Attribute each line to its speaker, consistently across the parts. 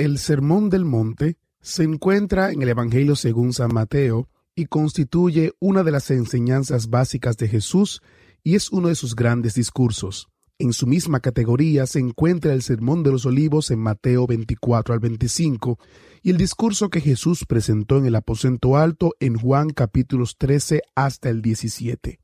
Speaker 1: El Sermón del Monte se encuentra en el Evangelio según San Mateo y constituye una de las enseñanzas básicas de Jesús y es uno de sus grandes discursos. En su misma categoría se encuentra el Sermón de los Olivos en Mateo 24 al 25 y el discurso que Jesús presentó en el aposento alto en Juan capítulos 13 hasta el 17.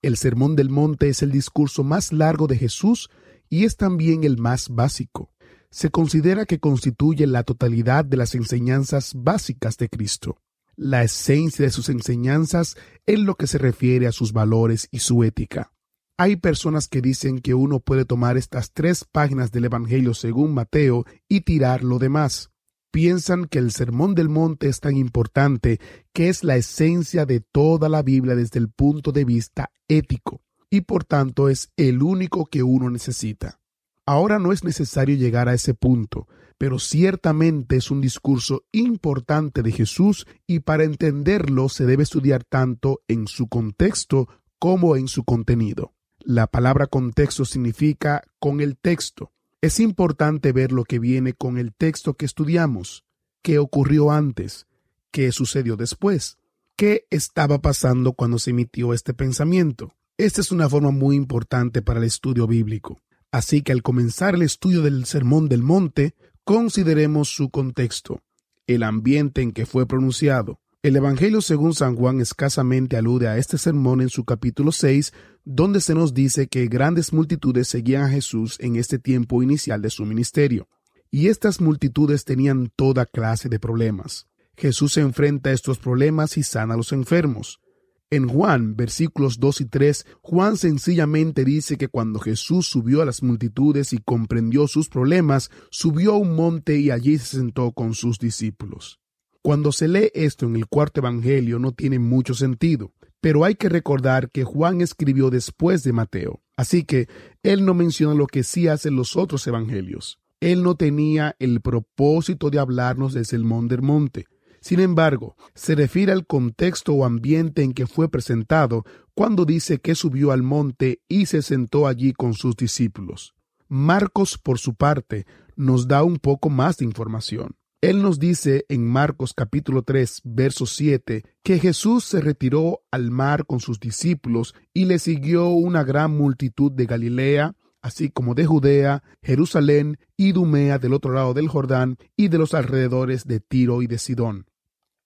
Speaker 1: El Sermón del Monte es el discurso más largo de Jesús y es también el más básico se considera que constituye la totalidad de las enseñanzas básicas de Cristo. La esencia de sus enseñanzas en lo que se refiere a sus valores y su ética. Hay personas que dicen que uno puede tomar estas tres páginas del Evangelio según Mateo y tirar lo demás. Piensan que el Sermón del Monte es tan importante que es la esencia de toda la Biblia desde el punto de vista ético, y por tanto es el único que uno necesita. Ahora no es necesario llegar a ese punto, pero ciertamente es un discurso importante de Jesús y para entenderlo se debe estudiar tanto en su contexto como en su contenido. La palabra contexto significa con el texto. Es importante ver lo que viene con el texto que estudiamos, qué ocurrió antes, qué sucedió después, qué estaba pasando cuando se emitió este pensamiento. Esta es una forma muy importante para el estudio bíblico. Así que al comenzar el estudio del Sermón del Monte, consideremos su contexto, el ambiente en que fue pronunciado. El Evangelio según San Juan escasamente alude a este sermón en su capítulo 6, donde se nos dice que grandes multitudes seguían a Jesús en este tiempo inicial de su ministerio. Y estas multitudes tenían toda clase de problemas. Jesús se enfrenta a estos problemas y sana a los enfermos. En Juan, versículos 2 y 3, Juan sencillamente dice que cuando Jesús subió a las multitudes y comprendió sus problemas, subió a un monte y allí se sentó con sus discípulos. Cuando se lee esto en el cuarto Evangelio no tiene mucho sentido, pero hay que recordar que Juan escribió después de Mateo, así que él no menciona lo que sí hacen los otros Evangelios. Él no tenía el propósito de hablarnos del sermón del monte, sin embargo, se refiere al contexto o ambiente en que fue presentado cuando dice que subió al monte y se sentó allí con sus discípulos. Marcos, por su parte, nos da un poco más de información. Él nos dice en Marcos capítulo 3, verso 7, que Jesús se retiró al mar con sus discípulos y le siguió una gran multitud de Galilea, así como de Judea, Jerusalén y Dumea del otro lado del Jordán y de los alrededores de Tiro y de Sidón.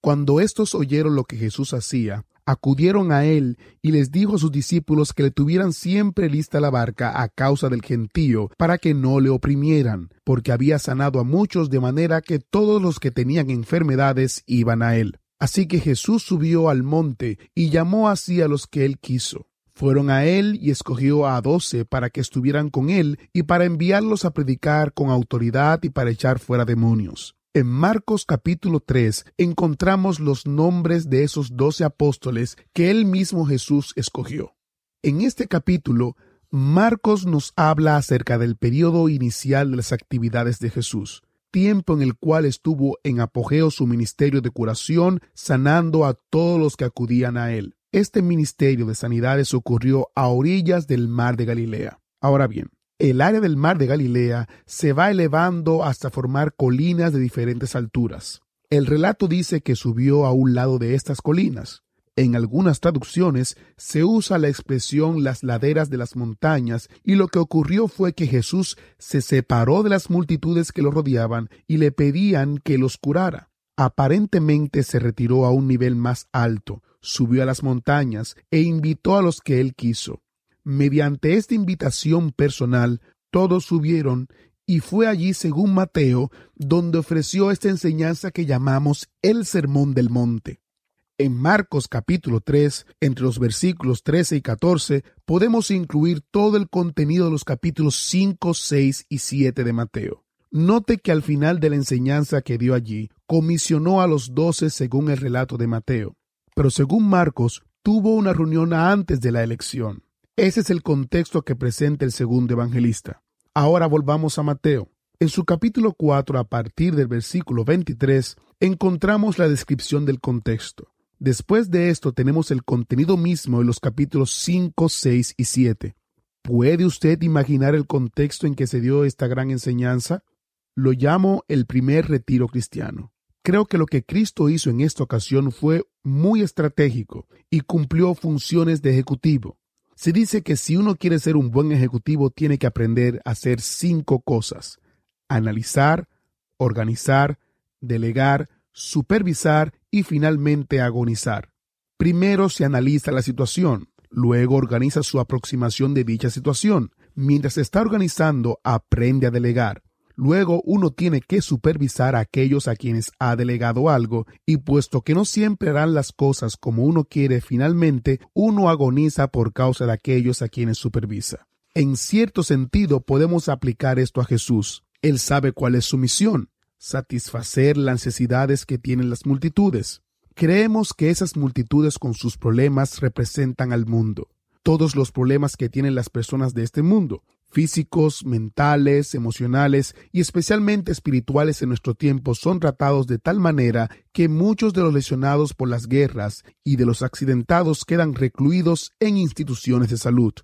Speaker 1: Cuando éstos oyeron lo que Jesús hacía, acudieron a él y les dijo a sus discípulos que le tuvieran siempre lista la barca a causa del gentío, para que no le oprimieran, porque había sanado a muchos de manera que todos los que tenían enfermedades iban a él. Así que Jesús subió al monte y llamó así a los que él quiso. Fueron a él y escogió a doce para que estuvieran con él y para enviarlos a predicar con autoridad y para echar fuera demonios. En Marcos capítulo 3 encontramos los nombres de esos doce apóstoles que él mismo Jesús escogió. En este capítulo, Marcos nos habla acerca del periodo inicial de las actividades de Jesús, tiempo en el cual estuvo en apogeo su ministerio de curación, sanando a todos los que acudían a él. Este ministerio de sanidades ocurrió a orillas del mar de Galilea. Ahora bien, el área del mar de Galilea se va elevando hasta formar colinas de diferentes alturas. El relato dice que subió a un lado de estas colinas. En algunas traducciones se usa la expresión las laderas de las montañas y lo que ocurrió fue que Jesús se separó de las multitudes que lo rodeaban y le pedían que los curara. Aparentemente se retiró a un nivel más alto, subió a las montañas e invitó a los que él quiso. Mediante esta invitación personal, todos subieron y fue allí, según Mateo, donde ofreció esta enseñanza que llamamos el Sermón del Monte. En Marcos capítulo 3, entre los versículos 13 y 14, podemos incluir todo el contenido de los capítulos 5, 6 y 7 de Mateo. Note que al final de la enseñanza que dio allí, comisionó a los doce según el relato de Mateo. Pero según Marcos, tuvo una reunión antes de la elección. Ese es el contexto que presenta el segundo evangelista. Ahora volvamos a Mateo. En su capítulo 4, a partir del versículo 23, encontramos la descripción del contexto. Después de esto tenemos el contenido mismo en los capítulos 5, 6 y 7. ¿Puede usted imaginar el contexto en que se dio esta gran enseñanza? Lo llamo el primer retiro cristiano. Creo que lo que Cristo hizo en esta ocasión fue muy estratégico y cumplió funciones de ejecutivo. Se dice que si uno quiere ser un buen ejecutivo tiene que aprender a hacer cinco cosas. Analizar, organizar, delegar, supervisar y finalmente agonizar. Primero se analiza la situación, luego organiza su aproximación de dicha situación. Mientras está organizando, aprende a delegar. Luego uno tiene que supervisar a aquellos a quienes ha delegado algo y puesto que no siempre harán las cosas como uno quiere, finalmente uno agoniza por causa de aquellos a quienes supervisa. En cierto sentido podemos aplicar esto a Jesús. Él sabe cuál es su misión, satisfacer las necesidades que tienen las multitudes. Creemos que esas multitudes con sus problemas representan al mundo, todos los problemas que tienen las personas de este mundo, físicos, mentales, emocionales y especialmente espirituales en nuestro tiempo son tratados de tal manera que muchos de los lesionados por las guerras y de los accidentados quedan recluidos en instituciones de salud.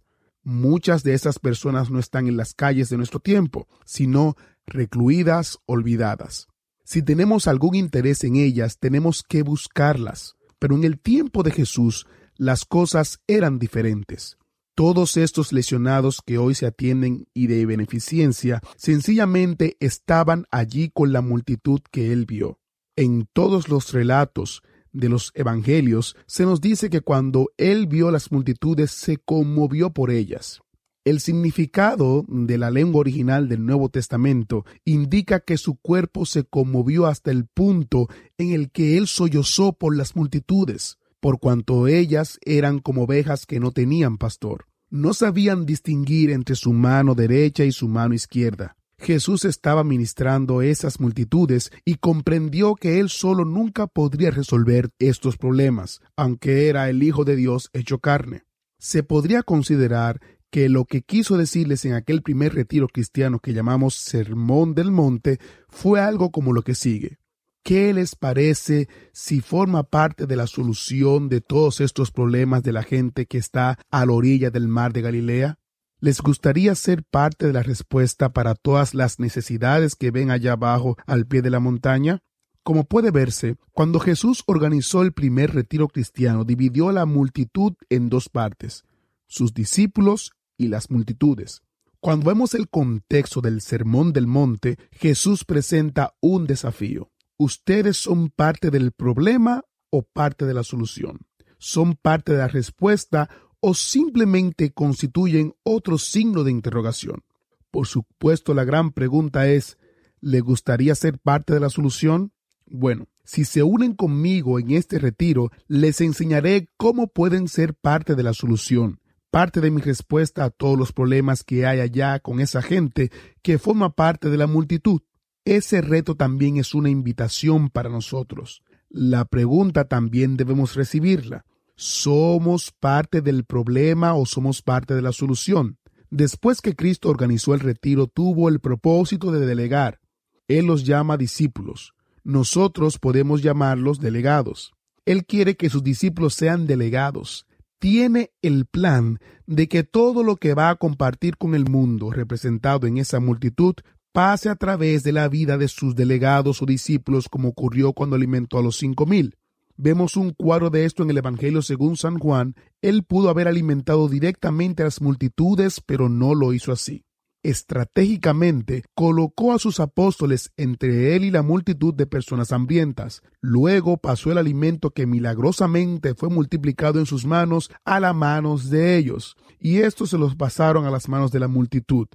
Speaker 1: Muchas de esas personas no están en las calles de nuestro tiempo, sino recluidas, olvidadas. Si tenemos algún interés en ellas, tenemos que buscarlas. Pero en el tiempo de Jesús, las cosas eran diferentes. Todos estos lesionados que hoy se atienden y de beneficencia sencillamente estaban allí con la multitud que él vio. En todos los relatos de los evangelios se nos dice que cuando él vio las multitudes se conmovió por ellas. El significado de la lengua original del Nuevo Testamento indica que su cuerpo se conmovió hasta el punto en el que él sollozó por las multitudes, por cuanto ellas eran como ovejas que no tenían pastor no sabían distinguir entre su mano derecha y su mano izquierda. Jesús estaba ministrando esas multitudes y comprendió que él solo nunca podría resolver estos problemas, aunque era el Hijo de Dios hecho carne. Se podría considerar que lo que quiso decirles en aquel primer retiro cristiano que llamamos Sermón del Monte fue algo como lo que sigue. ¿Qué les parece si forma parte de la solución de todos estos problemas de la gente que está a la orilla del mar de Galilea? ¿Les gustaría ser parte de la respuesta para todas las necesidades que ven allá abajo al pie de la montaña? Como puede verse, cuando Jesús organizó el primer retiro cristiano, dividió la multitud en dos partes, sus discípulos y las multitudes. Cuando vemos el contexto del Sermón del Monte, Jesús presenta un desafío. ¿Ustedes son parte del problema o parte de la solución? ¿Son parte de la respuesta o simplemente constituyen otro signo de interrogación? Por supuesto, la gran pregunta es, ¿le gustaría ser parte de la solución? Bueno, si se unen conmigo en este retiro, les enseñaré cómo pueden ser parte de la solución, parte de mi respuesta a todos los problemas que hay allá con esa gente que forma parte de la multitud. Ese reto también es una invitación para nosotros. La pregunta también debemos recibirla. ¿Somos parte del problema o somos parte de la solución? Después que Cristo organizó el retiro, tuvo el propósito de delegar. Él los llama discípulos. Nosotros podemos llamarlos delegados. Él quiere que sus discípulos sean delegados. Tiene el plan de que todo lo que va a compartir con el mundo representado en esa multitud pase a través de la vida de sus delegados o discípulos como ocurrió cuando alimentó a los cinco mil. Vemos un cuadro de esto en el Evangelio según San Juan. Él pudo haber alimentado directamente a las multitudes, pero no lo hizo así. Estratégicamente colocó a sus apóstoles entre él y la multitud de personas hambrientas. Luego pasó el alimento que milagrosamente fue multiplicado en sus manos a las manos de ellos, y estos se los pasaron a las manos de la multitud.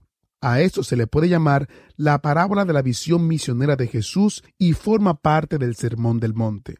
Speaker 1: A esto se le puede llamar la parábola de la visión misionera de Jesús y forma parte del Sermón del Monte.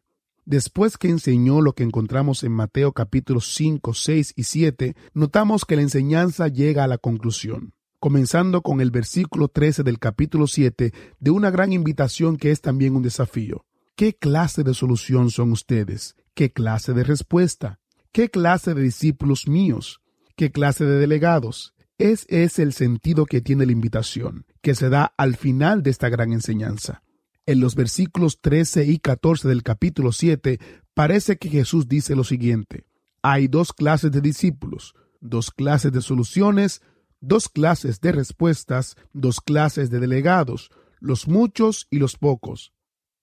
Speaker 1: Después que enseñó lo que encontramos en Mateo capítulos 5, 6 y 7, notamos que la enseñanza llega a la conclusión, comenzando con el versículo 13 del capítulo 7 de una gran invitación que es también un desafío. ¿Qué clase de solución son ustedes? ¿Qué clase de respuesta? ¿Qué clase de discípulos míos? ¿Qué clase de delegados? Ese es el sentido que tiene la invitación, que se da al final de esta gran enseñanza. En los versículos 13 y 14 del capítulo 7 parece que Jesús dice lo siguiente. Hay dos clases de discípulos, dos clases de soluciones, dos clases de respuestas, dos clases de delegados. los muchos y los pocos.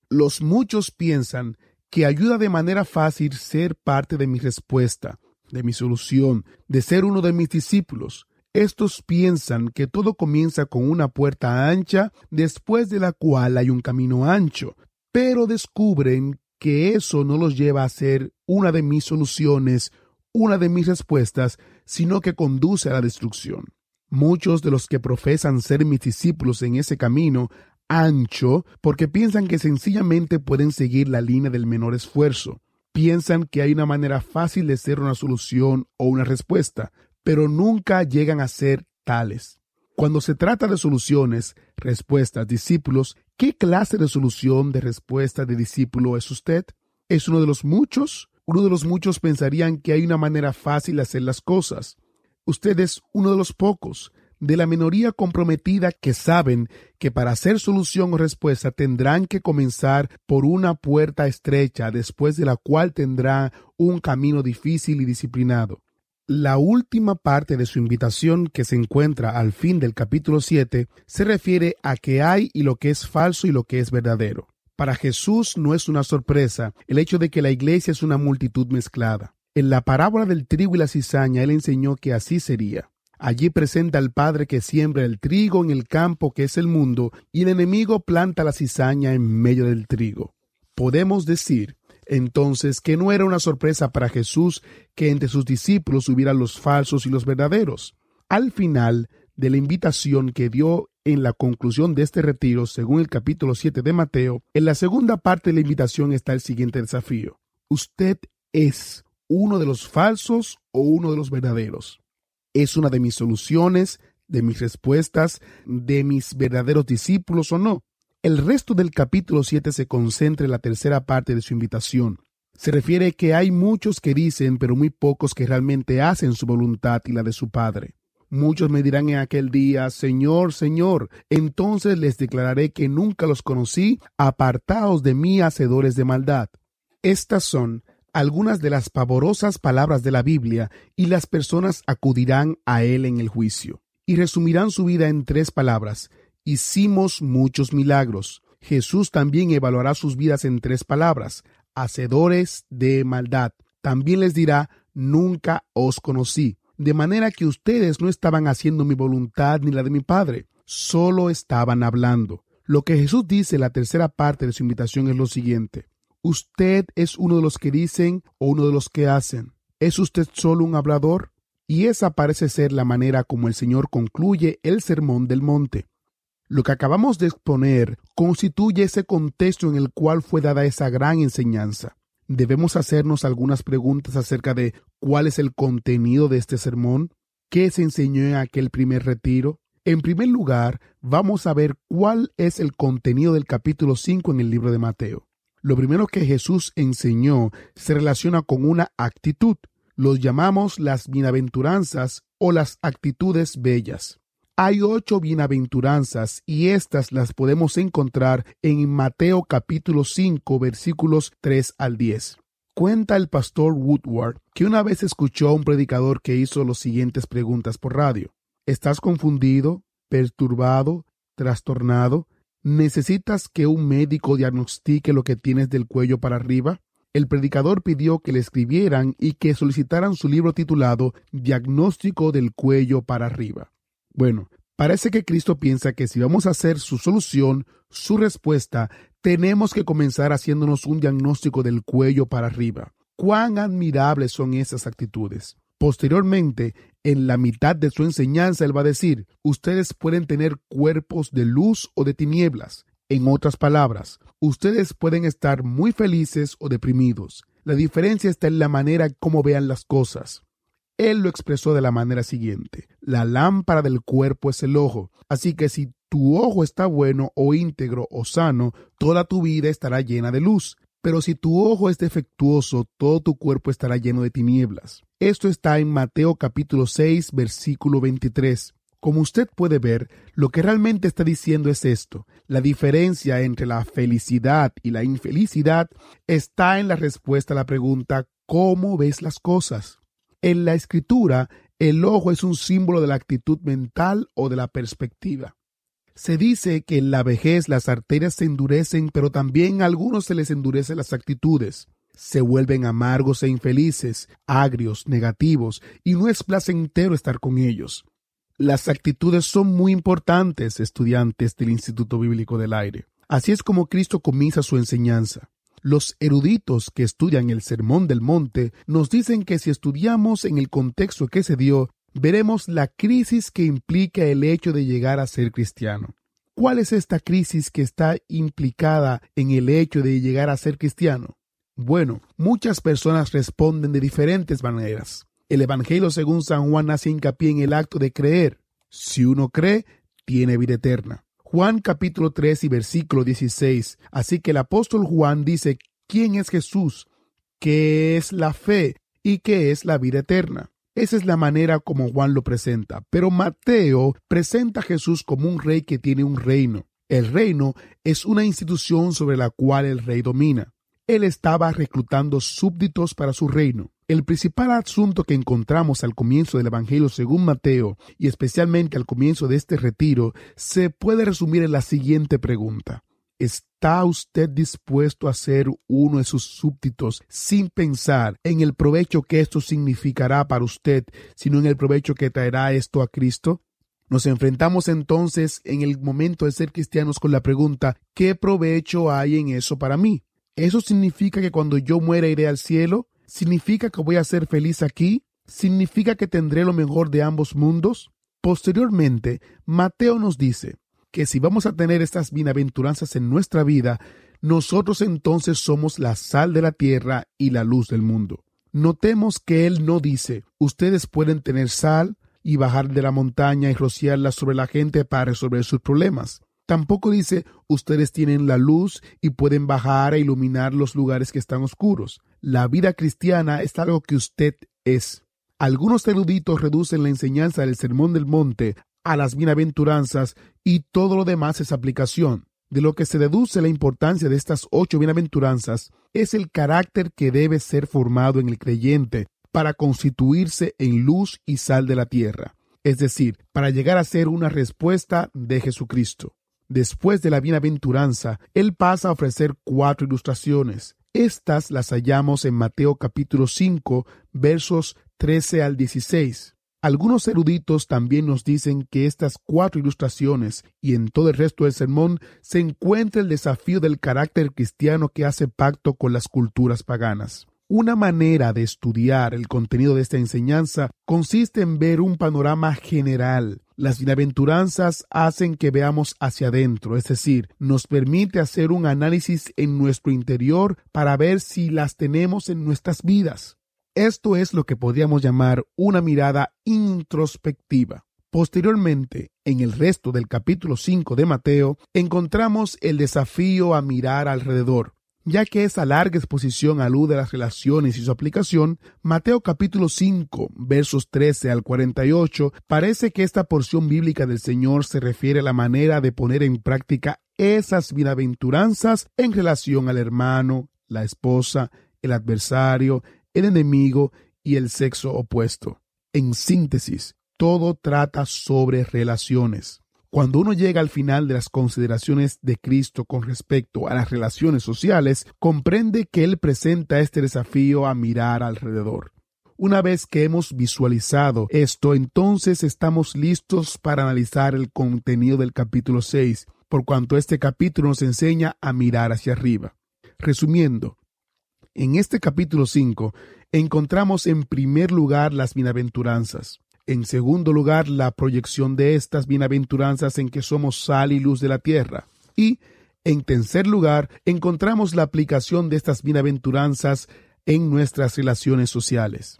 Speaker 1: Los muchos piensan que ayuda de manera fácil ser parte de mi respuesta, de mi solución, de ser uno de mis discípulos. Estos piensan que todo comienza con una puerta ancha, después de la cual hay un camino ancho, pero descubren que eso no los lleva a ser una de mis soluciones, una de mis respuestas, sino que conduce a la destrucción. Muchos de los que profesan ser mis discípulos en ese camino ancho porque piensan que sencillamente pueden seguir la línea del menor esfuerzo. Piensan que hay una manera fácil de ser una solución o una respuesta, pero nunca llegan a ser tales. Cuando se trata de soluciones, respuestas, discípulos, ¿qué clase de solución de respuesta de discípulo es usted? ¿Es uno de los muchos? Uno de los muchos pensarían que hay una manera fácil de hacer las cosas. Usted es uno de los pocos, de la minoría comprometida que saben que para hacer solución o respuesta tendrán que comenzar por una puerta estrecha, después de la cual tendrá un camino difícil y disciplinado. La última parte de su invitación que se encuentra al fin del capítulo 7 se refiere a qué hay y lo que es falso y lo que es verdadero. Para Jesús no es una sorpresa el hecho de que la iglesia es una multitud mezclada. En la parábola del trigo y la cizaña él enseñó que así sería. Allí presenta al Padre que siembra el trigo en el campo que es el mundo y el enemigo planta la cizaña en medio del trigo. Podemos decir entonces que no era una sorpresa para Jesús que entre sus discípulos hubieran los falsos y los verdaderos. Al final de la invitación que dio en la conclusión de este retiro, según el capítulo 7 de Mateo, en la segunda parte de la invitación está el siguiente desafío. Usted es uno de los falsos o uno de los verdaderos. Es una de mis soluciones, de mis respuestas, de mis verdaderos discípulos o no. El resto del capítulo 7 se concentra en la tercera parte de su invitación. Se refiere que hay muchos que dicen, pero muy pocos que realmente hacen su voluntad y la de su Padre. Muchos me dirán en aquel día, Señor, Señor, entonces les declararé que nunca los conocí, apartaos de mí, hacedores de maldad. Estas son algunas de las pavorosas palabras de la Biblia y las personas acudirán a él en el juicio y resumirán su vida en tres palabras, hicimos muchos milagros. Jesús también evaluará sus vidas en tres palabras, hacedores de maldad. También les dirá, nunca os conocí. De manera que ustedes no estaban haciendo mi voluntad ni la de mi Padre, solo estaban hablando. Lo que Jesús dice en la tercera parte de su invitación es lo siguiente. ¿Usted es uno de los que dicen o uno de los que hacen? ¿Es usted solo un hablador? Y esa parece ser la manera como el Señor concluye el Sermón del Monte. Lo que acabamos de exponer constituye ese contexto en el cual fue dada esa gran enseñanza. Debemos hacernos algunas preguntas acerca de cuál es el contenido de este sermón, qué se enseñó en aquel primer retiro. En primer lugar, vamos a ver cuál es el contenido del capítulo 5 en el libro de Mateo. Lo primero que Jesús enseñó se relaciona con una actitud. Los llamamos las bienaventuranzas o las actitudes bellas. Hay ocho bienaventuranzas y estas las podemos encontrar en Mateo capítulo 5 versículos 3 al 10. Cuenta el pastor Woodward que una vez escuchó a un predicador que hizo las siguientes preguntas por radio. ¿Estás confundido, perturbado, trastornado? ¿Necesitas que un médico diagnostique lo que tienes del cuello para arriba? El predicador pidió que le escribieran y que solicitaran su libro titulado Diagnóstico del cuello para arriba. Bueno, parece que Cristo piensa que si vamos a hacer su solución, su respuesta, tenemos que comenzar haciéndonos un diagnóstico del cuello para arriba. Cuán admirables son esas actitudes. Posteriormente, en la mitad de su enseñanza, él va a decir, ustedes pueden tener cuerpos de luz o de tinieblas. En otras palabras, ustedes pueden estar muy felices o deprimidos. La diferencia está en la manera como vean las cosas. Él lo expresó de la manera siguiente. La lámpara del cuerpo es el ojo. Así que si tu ojo está bueno o íntegro o sano, toda tu vida estará llena de luz. Pero si tu ojo es defectuoso, todo tu cuerpo estará lleno de tinieblas. Esto está en Mateo capítulo 6, versículo 23. Como usted puede ver, lo que realmente está diciendo es esto. La diferencia entre la felicidad y la infelicidad está en la respuesta a la pregunta ¿cómo ves las cosas? En la escritura, el ojo es un símbolo de la actitud mental o de la perspectiva. Se dice que en la vejez las arterias se endurecen, pero también a algunos se les endurecen las actitudes. Se vuelven amargos e infelices, agrios, negativos, y no es placentero estar con ellos. Las actitudes son muy importantes, estudiantes del Instituto Bíblico del Aire. Así es como Cristo comienza su enseñanza. Los eruditos que estudian el Sermón del Monte nos dicen que si estudiamos en el contexto que se dio, veremos la crisis que implica el hecho de llegar a ser cristiano. ¿Cuál es esta crisis que está implicada en el hecho de llegar a ser cristiano? Bueno, muchas personas responden de diferentes maneras. El Evangelio según San Juan hace hincapié en el acto de creer. Si uno cree, tiene vida eterna. Juan capítulo 3 y versículo 16. Así que el apóstol Juan dice, ¿quién es Jesús? ¿Qué es la fe? ¿Y qué es la vida eterna? Esa es la manera como Juan lo presenta. Pero Mateo presenta a Jesús como un rey que tiene un reino. El reino es una institución sobre la cual el rey domina. Él estaba reclutando súbditos para su reino. El principal asunto que encontramos al comienzo del Evangelio según Mateo, y especialmente al comienzo de este retiro, se puede resumir en la siguiente pregunta. ¿Está usted dispuesto a ser uno de sus súbditos sin pensar en el provecho que esto significará para usted, sino en el provecho que traerá esto a Cristo? Nos enfrentamos entonces en el momento de ser cristianos con la pregunta ¿qué provecho hay en eso para mí? ¿Eso significa que cuando yo muera iré al cielo? ¿Significa que voy a ser feliz aquí? ¿Significa que tendré lo mejor de ambos mundos? Posteriormente, Mateo nos dice, que si vamos a tener estas bienaventuranzas en nuestra vida, nosotros entonces somos la sal de la tierra y la luz del mundo. Notemos que Él no dice, ustedes pueden tener sal y bajar de la montaña y rociarla sobre la gente para resolver sus problemas. Tampoco dice, ustedes tienen la luz y pueden bajar a iluminar los lugares que están oscuros. La vida cristiana es algo que usted es. Algunos eruditos reducen la enseñanza del Sermón del Monte a las bienaventuranzas y todo lo demás es aplicación. De lo que se deduce la importancia de estas ocho bienaventuranzas es el carácter que debe ser formado en el creyente para constituirse en luz y sal de la tierra, es decir, para llegar a ser una respuesta de Jesucristo. Después de la bienaventuranza, Él pasa a ofrecer cuatro ilustraciones. Estas las hallamos en Mateo capítulo 5, versos 13 al 16. Algunos eruditos también nos dicen que estas cuatro ilustraciones y en todo el resto del sermón se encuentra el desafío del carácter cristiano que hace pacto con las culturas paganas. Una manera de estudiar el contenido de esta enseñanza consiste en ver un panorama general. Las bienaventuranzas hacen que veamos hacia adentro, es decir, nos permite hacer un análisis en nuestro interior para ver si las tenemos en nuestras vidas. Esto es lo que podríamos llamar una mirada introspectiva. Posteriormente, en el resto del capítulo 5 de Mateo, encontramos el desafío a mirar alrededor. Ya que esa larga exposición alude a las relaciones y su aplicación, Mateo capítulo 5, versos 13 al 48, parece que esta porción bíblica del Señor se refiere a la manera de poner en práctica esas bienaventuranzas en relación al hermano, la esposa, el adversario, el enemigo y el sexo opuesto. En síntesis, todo trata sobre relaciones. Cuando uno llega al final de las consideraciones de Cristo con respecto a las relaciones sociales, comprende que Él presenta este desafío a mirar alrededor. Una vez que hemos visualizado esto, entonces estamos listos para analizar el contenido del capítulo 6, por cuanto este capítulo nos enseña a mirar hacia arriba. Resumiendo, en este capítulo 5 encontramos en primer lugar las bienaventuranzas. En segundo lugar, la proyección de estas bienaventuranzas en que somos sal y luz de la tierra. Y, en tercer lugar, encontramos la aplicación de estas bienaventuranzas en nuestras relaciones sociales.